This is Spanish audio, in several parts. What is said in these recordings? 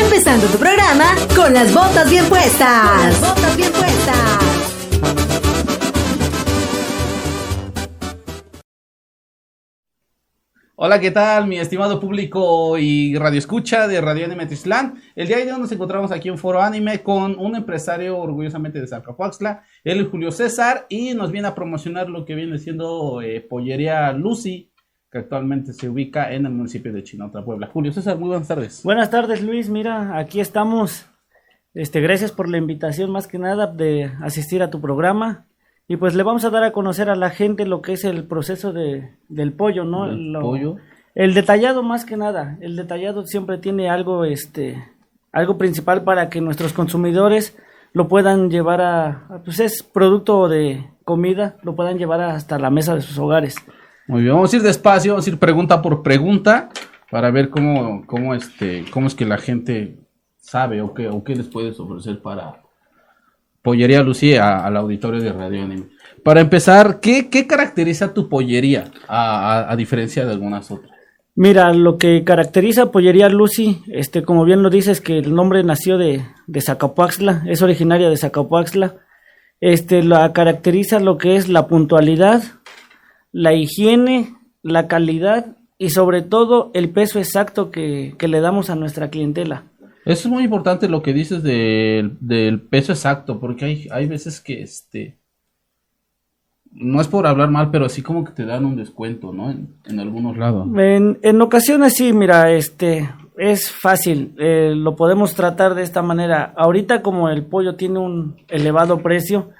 empezando tu programa con las botas bien puestas. Botas bien puestas. Hola, ¿qué tal, mi estimado público y radio escucha de Radio Anime Tislán? El día de hoy nos encontramos aquí en Foro Anime con un empresario orgullosamente de Zacapuaxtla, él es Julio César, y nos viene a promocionar lo que viene siendo eh, Pollería Lucy, que actualmente se ubica en el municipio de Chinota, Puebla. Julio César, muy buenas tardes. Buenas tardes, Luis. Mira, aquí estamos. Este, gracias por la invitación, más que nada, de asistir a tu programa. Y pues le vamos a dar a conocer a la gente lo que es el proceso de, del pollo, ¿no? ¿Del Lo- pollo? El detallado más que nada. El detallado siempre tiene algo, este, algo principal para que nuestros consumidores lo puedan llevar a, a, pues es producto de comida, lo puedan llevar hasta la mesa de sus hogares. Muy bien, vamos a ir despacio, vamos a ir pregunta por pregunta para ver cómo, cómo, este, cómo es que la gente sabe o qué, o qué les puedes ofrecer para Pollería Lucía al auditorio de Radio Anime. Para empezar, ¿qué, qué caracteriza tu pollería a, diferencia de algunas otras? Mira, lo que caracteriza Pollería Lucy, este, como bien lo dices, que el nombre nació de, de Zacapuaxtla, es originaria de Zacapuaxtla. Este, la caracteriza lo que es la puntualidad, la higiene, la calidad y sobre todo el peso exacto que, que le damos a nuestra clientela. Eso es muy importante lo que dices del, del peso exacto, porque hay, hay veces que este no es por hablar mal, pero así como que te dan un descuento, ¿no? En, en algunos lados. En, en ocasiones sí, mira, este es fácil, eh, lo podemos tratar de esta manera. Ahorita como el pollo tiene un elevado precio,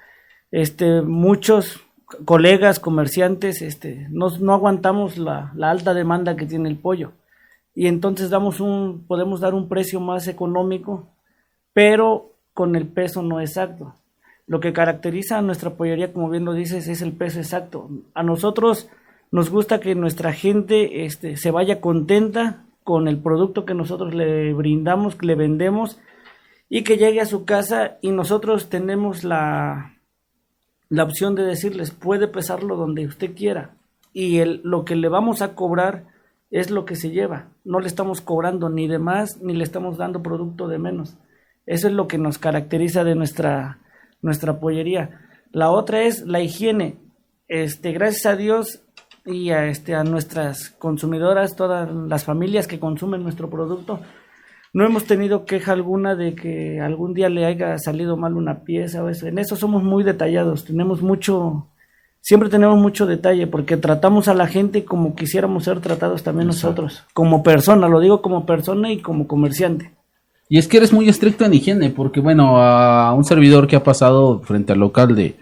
este muchos colegas comerciantes, este no, no aguantamos la, la alta demanda que tiene el pollo y entonces damos un podemos dar un precio más económico, pero con el peso no exacto. Lo que caracteriza a nuestra pollería, como bien lo dices, es el peso exacto. A nosotros nos gusta que nuestra gente este, se vaya contenta con el producto que nosotros le brindamos, que le vendemos y que llegue a su casa y nosotros tenemos la, la opción de decirles, puede pesarlo donde usted quiera y el, lo que le vamos a cobrar es lo que se lleva. No le estamos cobrando ni de más ni le estamos dando producto de menos. Eso es lo que nos caracteriza de nuestra, nuestra pollería. La otra es la higiene. Este, gracias a Dios y a, este, a nuestras consumidoras, todas las familias que consumen nuestro producto, no hemos tenido queja alguna de que algún día le haya salido mal una pieza o eso. En eso somos muy detallados, tenemos mucho, siempre tenemos mucho detalle porque tratamos a la gente como quisiéramos ser tratados también Exacto. nosotros, como persona, lo digo como persona y como comerciante. Y es que eres muy estricto en higiene, porque bueno, a un servidor que ha pasado frente al local de,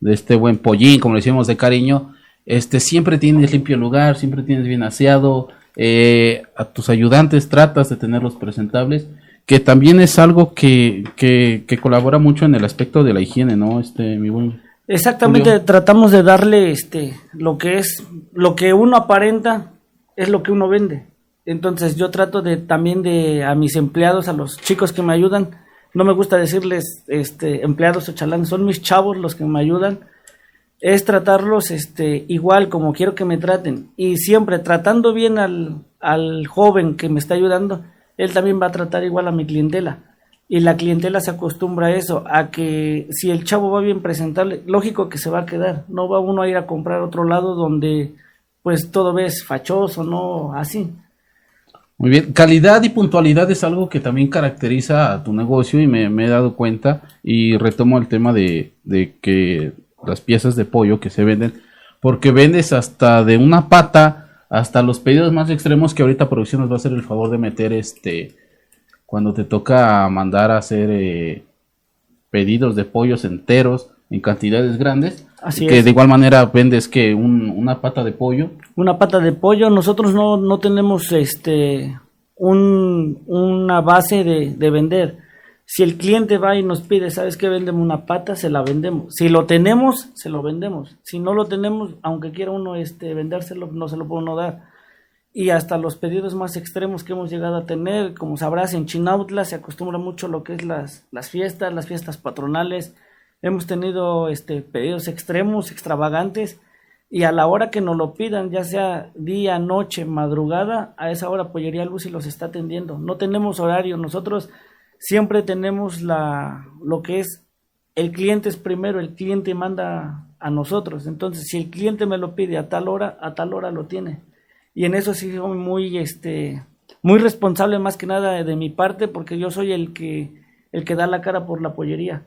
de este buen pollín, como le decimos de cariño, este siempre tienes limpio el lugar, siempre tienes bien aseado, eh, a tus ayudantes tratas de tenerlos presentables, que también es algo que, que, que colabora mucho en el aspecto de la higiene, ¿no? Este, mi buen Exactamente, Julio. tratamos de darle este lo que es lo que uno aparenta es lo que uno vende. Entonces yo trato de también de a mis empleados, a los chicos que me ayudan, no me gusta decirles este empleados o chalanes, son mis chavos los que me ayudan. Es tratarlos este igual como quiero que me traten y siempre tratando bien al al joven que me está ayudando, él también va a tratar igual a mi clientela. Y la clientela se acostumbra a eso, a que si el chavo va bien presentable, lógico que se va a quedar. No va uno a ir a comprar a otro lado donde pues todo ves fachoso, no así. Muy bien, calidad y puntualidad es algo que también caracteriza a tu negocio y me, me he dado cuenta y retomo el tema de, de que las piezas de pollo que se venden, porque vendes hasta de una pata hasta los pedidos más extremos que ahorita producción nos va a hacer el favor de meter este cuando te toca mandar a hacer eh, pedidos de pollos enteros en cantidades grandes, Así que es. de igual manera vendes que un- una pata de pollo Una pata de pollo, nosotros no, no tenemos este un, una base de, de vender. Si el cliente va y nos pide, ¿sabes qué? Vendemos una pata, se la vendemos. Si lo tenemos, se lo vendemos. Si no lo tenemos, aunque quiera uno este, vendérselo, no se lo puede uno dar. Y hasta los pedidos más extremos que hemos llegado a tener, como sabrás, en Chinautla se acostumbra mucho lo que es las, fiestas, las fiestas patronales. Hemos tenido este, pedidos extremos, extravagantes, y a la hora que nos lo pidan, ya sea día, noche, madrugada, a esa hora Pollería Lucy los está atendiendo. No tenemos horario, nosotros siempre tenemos la lo que es el cliente es primero, el cliente manda a nosotros. Entonces, si el cliente me lo pide a tal hora, a tal hora lo tiene. Y en eso sí soy muy este muy responsable más que nada de mi parte porque yo soy el que el que da la cara por la pollería.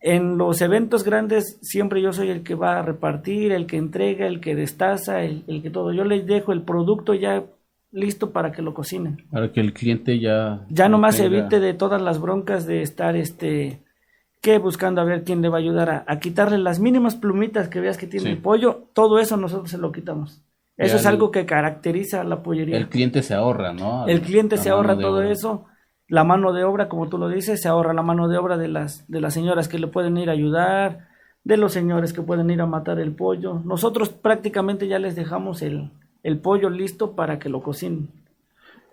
En los eventos grandes siempre yo soy el que va a repartir, el que entrega, el que destaza, el, que todo. Yo les dejo el producto ya listo para que lo cocinen. Para que el cliente ya... Ya nomás se evite de todas las broncas de estar este que buscando a ver quién le va a ayudar a, quitarle las mínimas plumitas que veas que tiene el pollo, todo eso nosotros se lo quitamos. Eso es algo que caracteriza a la pollería. El cliente se ahorra, ¿no? El cliente se ahorra todo eso la mano de obra, como tú lo dices, se ahorra la mano de obra de las, de las señoras que le pueden ir a ayudar, de los señores que pueden ir a matar el pollo. Nosotros prácticamente ya les dejamos el, el pollo listo para que lo cocinen.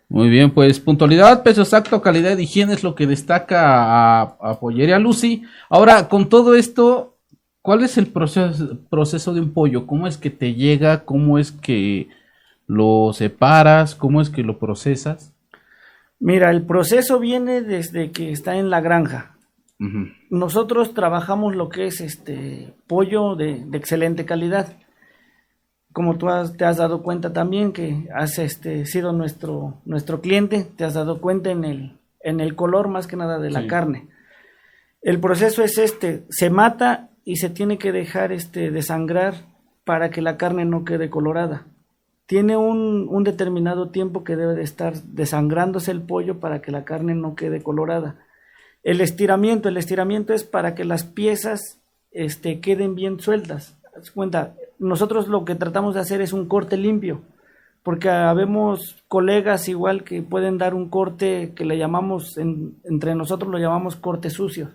Muy bien, pues puntualidad, peso exacto, calidad de higiene es lo que destaca a, a Pollería Lucy. Ahora, con todo esto, ¿cuál es el proceso, proceso de un pollo? ¿Cómo es que te llega? ¿Cómo es que lo separas? ¿Cómo es que lo procesas? Mira, el proceso viene desde que está en la granja. Nosotros trabajamos lo que es este pollo de, excelente calidad. Como tú te has dado cuenta también que has este, sido nuestro, nuestro cliente, te has dado cuenta en el, en el color más que nada de la carne. El proceso es este, se mata y se tiene que dejar este desangrar para que la carne no quede colorada tiene un, determinado tiempo que debe de estar desangrándose el pollo para que la carne no quede colorada. El estiramiento, el estiramiento es para que las piezas este, queden bien sueltas. Cuenta, nosotros lo que tratamos de hacer es un corte limpio, porque habemos colegas igual que pueden dar un corte que le llamamos, entre nosotros lo llamamos corte sucio.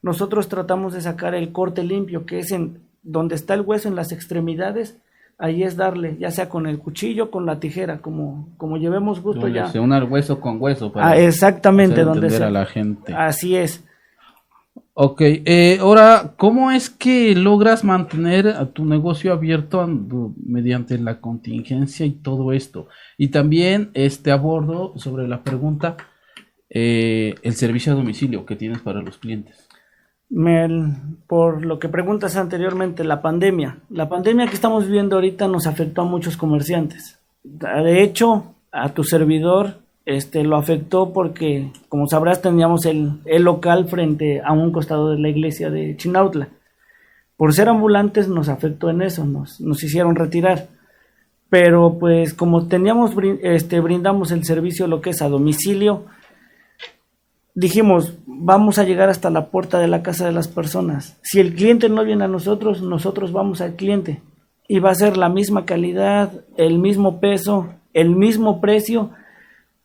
Nosotros tratamos de sacar el corte limpio, que es en donde está el hueso en las extremidades, ahí es darle, ya sea con el cuchillo, con la tijera, como, como llevemos gusto ya. Se una hueso con hueso para ah, exactamente, donde sea. a la gente. Así es. Ok, eh, ahora, ¿cómo es que logras mantener a tu negocio abierto mediante la contingencia y todo esto? Y también este abordo sobre la pregunta, eh, el servicio a domicilio que tienes para los clientes por lo que preguntas anteriormente, la pandemia. La pandemia que estamos viviendo ahorita nos afectó a muchos comerciantes. De hecho, a tu servidor este, lo afectó porque, como sabrás, teníamos el, el local frente a un costado de la iglesia de Chinautla. Por ser ambulantes nos afectó en eso, nos, nos hicieron retirar. Pero pues como teníamos, este, brindamos el servicio lo que es a domicilio, dijimos, vamos a llegar hasta la puerta de la casa de las personas. Si el cliente no viene a nosotros, nosotros vamos al cliente. Y va a ser la misma calidad, el mismo peso, el mismo precio.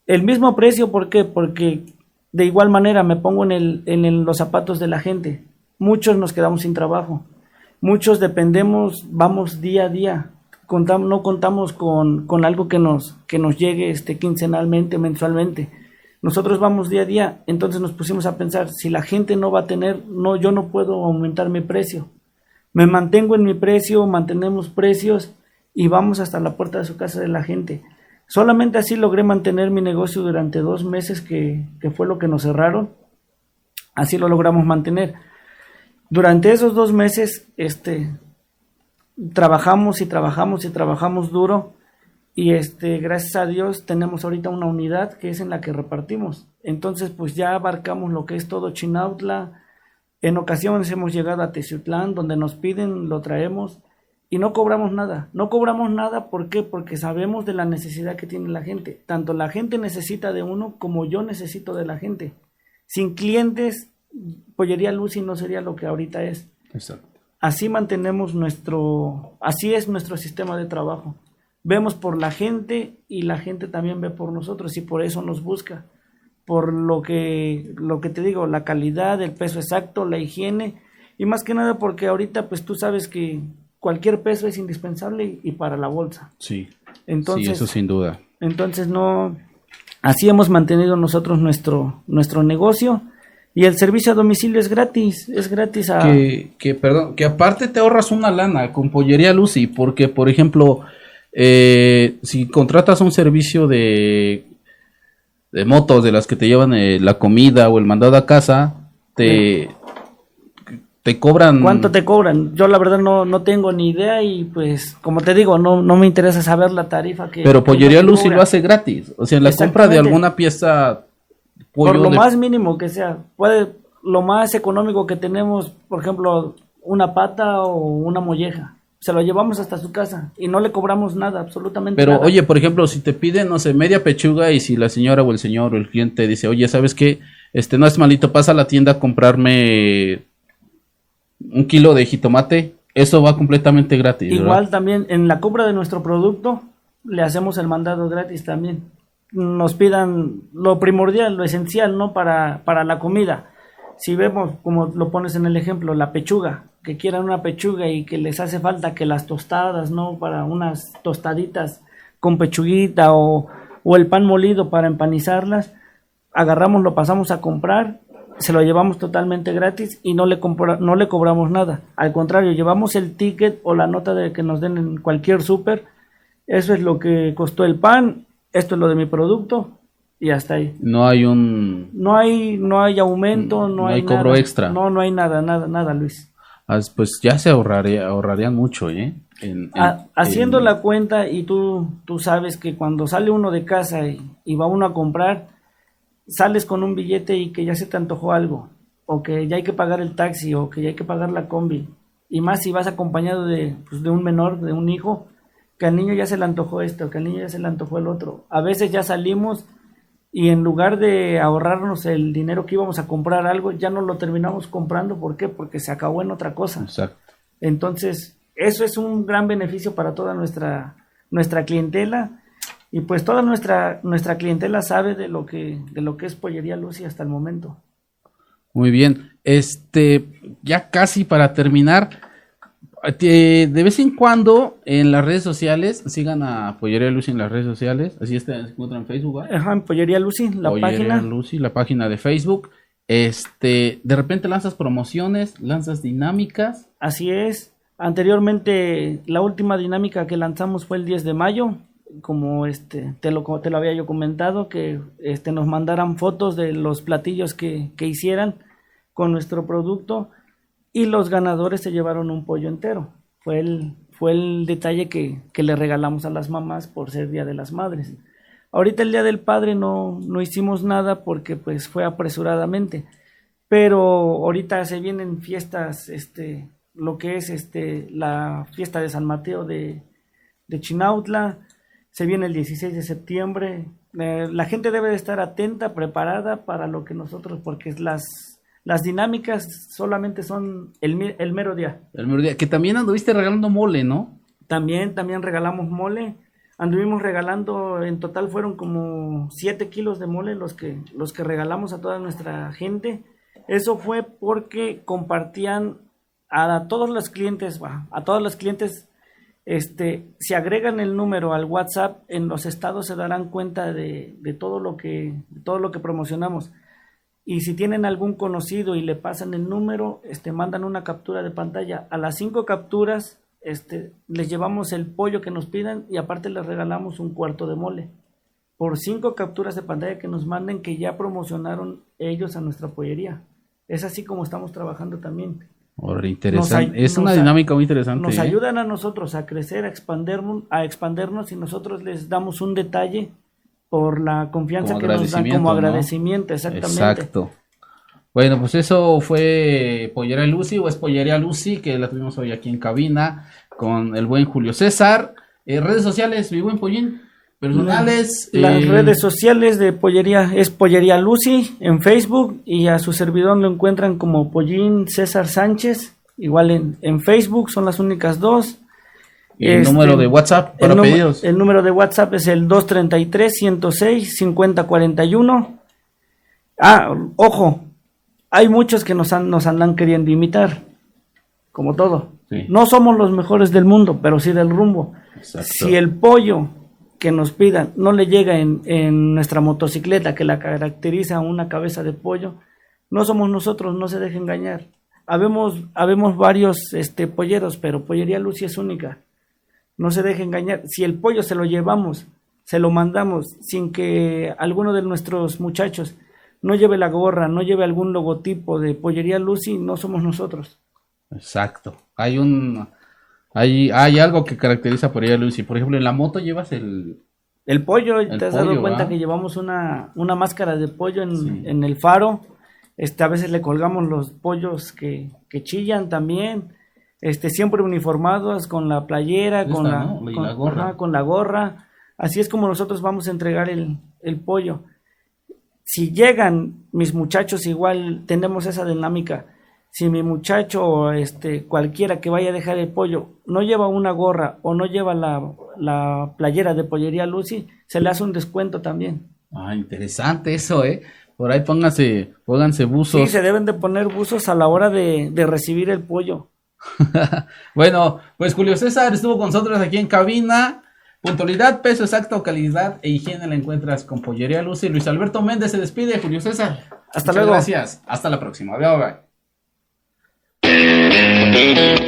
El mismo precio, ¿por qué? Porque de igual manera me pongo en, el, en los zapatos de la gente. Muchos nos quedamos sin trabajo. Muchos dependemos, vamos día a día. No contamos con, con algo que nos, que nos llegue este, quincenalmente, mensualmente nosotros vamos día a día, entonces nos pusimos a pensar, si la gente no va a tener, no, yo no puedo aumentar mi precio. Me mantengo en mi precio, mantenemos precios y vamos hasta la puerta de su casa de la gente. Solamente así logré mantener mi negocio durante dos meses, que, fue lo que nos cerraron. Así lo logramos mantener. Durante esos dos meses, este, trabajamos y trabajamos y trabajamos duro y este, gracias a Dios tenemos ahorita una unidad que es en la que repartimos. Entonces, pues ya abarcamos lo que es todo Chinautla. En ocasiones hemos llegado a Teciutlán, donde nos piden, lo traemos y no cobramos nada. No cobramos nada, ¿por qué? Porque sabemos de la necesidad que tiene la gente. Tanto la gente necesita de uno como yo necesito de la gente. Sin clientes, Pollería Lucy no sería lo que ahorita es. Exacto. Así mantenemos nuestro, así es nuestro sistema de trabajo vemos por la gente y la gente también ve por nosotros y por eso nos busca. Por lo que, lo que te digo, la calidad, el peso exacto, la higiene y más que nada porque ahorita pues tú sabes que cualquier peso es indispensable y, para la bolsa. Sí. Entonces, sí, eso sin duda. Entonces no, así hemos mantenido nosotros nuestro, nuestro negocio Y el servicio a domicilio es gratis, es gratis a... Que, que, perdón, que aparte te ahorras una lana con Pollería Lucy, porque, por ejemplo, eh, si contratas un servicio de, de motos, de las que te llevan eh, la comida o el mandado a casa, te, te cobran... ¿Cuánto te cobran? Yo la verdad no, no tengo ni idea y pues, como te digo, no, no me interesa saber la tarifa que... Pero Pollería Lucy lo hace gratis. O sea, en la compra de alguna pieza... Por lo de- más mínimo que sea. Puede, lo más económico que tenemos, por ejemplo, una pata o una molleja. Se lo llevamos hasta su casa y no le cobramos nada, absolutamente Pero nada. oye, por ejemplo, si te piden, no sé, media pechuga y si la señora o el señor o el cliente dice, oye, ¿sabes qué? Este no es malito, pasa a la tienda a comprarme un kilo de jitomate, eso va completamente gratis. Igual también en la compra de nuestro producto le hacemos el mandado gratis también. Nos pidan lo primordial, lo esencial, ¿no? Para, para la comida. Si vemos, como lo pones en el ejemplo, la pechuga, que quieran una pechuga y que les hace falta que las tostadas, ¿no? Para unas tostaditas con pechuguita o, o el pan molido para empanizarlas, agarramos, lo pasamos a comprar, se lo llevamos totalmente gratis y no le, compra- no le cobramos nada. Al contrario, llevamos el ticket o la nota de que nos den en cualquier súper. Eso es lo que costó el pan, esto es lo de mi producto y hasta ahí. No hay un... No hay, no hay aumento, no, No hay, hay cobro extra. No, no hay nada, nada, nada, Luis. Pues ya se ahorraría, ahorrarían mucho, ¿eh? En- en- Ha- haciendo en- la cuenta y tú, tú sabes que cuando sale uno de casa y, y va uno a comprar, sales con un billete y que ya se te antojó algo, o que ya hay que pagar el taxi, o que ya hay que pagar la combi, y más si vas acompañado de, pues, de un menor, de un hijo, que al niño ya se le antojó esto, que al niño ya se le antojó el otro. A veces ya salimos y en lugar de ahorrarnos el dinero que íbamos a comprar algo, ya no lo terminamos comprando. ¿Por qué? Porque se acabó en otra cosa. Exacto. Entonces, eso es un gran beneficio para toda nuestra, nuestra clientela. Y pues toda nuestra, nuestra clientela sabe de lo que, de lo que es Pollería Lucy hasta el momento. Muy bien. Este, ya casi para terminar, eh, de vez en cuando en las redes sociales, sigan a Pollería Lucy en las redes sociales, así está, se encuentra en Facebook, ¿verdad? Ajá, en Pollería Lucy, la Pollería página. Lucy, la página de Facebook. Este, de repente lanzas promociones, lanzas dinámicas. Así es. Anteriormente, la última dinámica que lanzamos fue el 10 de mayo. Como este, te lo, te lo había yo comentado, que este, nos mandaran fotos de los platillos que, que hicieran con nuestro producto y los ganadores se llevaron un pollo entero. Fue el, fue el detalle que, que le regalamos a las mamás por ser Día de las Madres. Ahorita el Día del Padre no, no hicimos nada porque pues fue apresuradamente. Pero ahorita se vienen fiestas, este, lo que es este, la fiesta de San Mateo de, de Chinautla, se viene el 16 de septiembre. Eh, la gente debe de estar atenta, preparada para lo que nosotros, porque las, las dinámicas solamente son el, el mero día. El mero día, que también anduviste regalando mole, ¿no? También, también regalamos mole. Anduvimos regalando, en total fueron como 7 kilos de mole los que, los que regalamos a toda nuestra gente. Eso fue porque compartían a todos los clientes, a todos los clientes, este, si agregan el número al WhatsApp, en los estados se darán cuenta de, todo lo que, de todo lo que promocionamos. Y si tienen algún conocido y le pasan el número, este, mandan una captura de pantalla. A las cinco capturas, este, les llevamos el pollo que nos pidan y aparte les regalamos un cuarto de mole. Por cinco capturas de pantalla que nos manden que ya promocionaron ellos a nuestra pollería. Es así como estamos trabajando también. Interesante. Es una dinámica muy interesante. Nos ¿eh? ayudan a nosotros a crecer, a expandernos, a expandernos y nosotros les damos un detalle por la confianza Como que nos dan agradecimiento, como ¿no? agradecimiento, exactamente. Exacto. Bueno, pues eso fue Pollería Lucy o es Pollería Lucy, que la tuvimos hoy aquí en cabina con el buen Julio César. Eh, redes sociales, mi buen Pollín. Personales. Las eh, redes sociales de Pollería es Pollería Lucy en Facebook y a su servidor lo encuentran como Pollín César Sánchez, igual en, en Facebook, son las únicas dos. y el Este, número de WhatsApp para el, pedidos. el número de WhatsApp es el 233-106-5041. Ah, ojo, hay muchos que nos, han- nos andan queriendo imitar, como todo. Sí. No somos los mejores del mundo, pero sí del rumbo. Exacto. Si el pollo que nos pidan no le llega en, en nuestra motocicleta que la caracteriza una cabeza de pollo, no somos nosotros, no se deje engañar. Habemos, habemos varios este, polleros, pero Pollería Lucy es única. No se deje engañar. Si el pollo se lo llevamos, se lo mandamos sin que alguno de nuestros muchachos no lleve la gorra, no lleve algún logotipo de Pollería Lucy, no somos nosotros. Exacto. Hay un hay, hay algo que caracteriza a Pollería Lucy. Por ejemplo, en la moto llevas el el pollo, ¿te has dado cuenta que llevamos una, una máscara de pollo en, en, el faro? Este, a veces le colgamos los pollos que, que chillan también. Este, siempre uniformados con la playera, con, la, con, la gorra. con la gorra. Así es como nosotros vamos a entregar el, el pollo. Si llegan mis muchachos, igual tenemos esa dinámica si mi muchacho o este, cualquiera que vaya a dejar el pollo no lleva una gorra o no lleva la, playera de pollería Lucy, se le hace un descuento también. Ah, interesante eso, ¿eh? Por ahí pónganse, pónganse buzos. Sí, se deben de poner buzos a la hora de, de recibir el pollo. bueno, pues Julio César estuvo con nosotros aquí en cabina. Puntualidad, peso exacto, calidad e higiene la encuentras con Pollería Lucy. Luis Alberto Méndez se despide, Julio César. Hasta luego. Gracias. Hasta la próxima. Bye, bye. baby.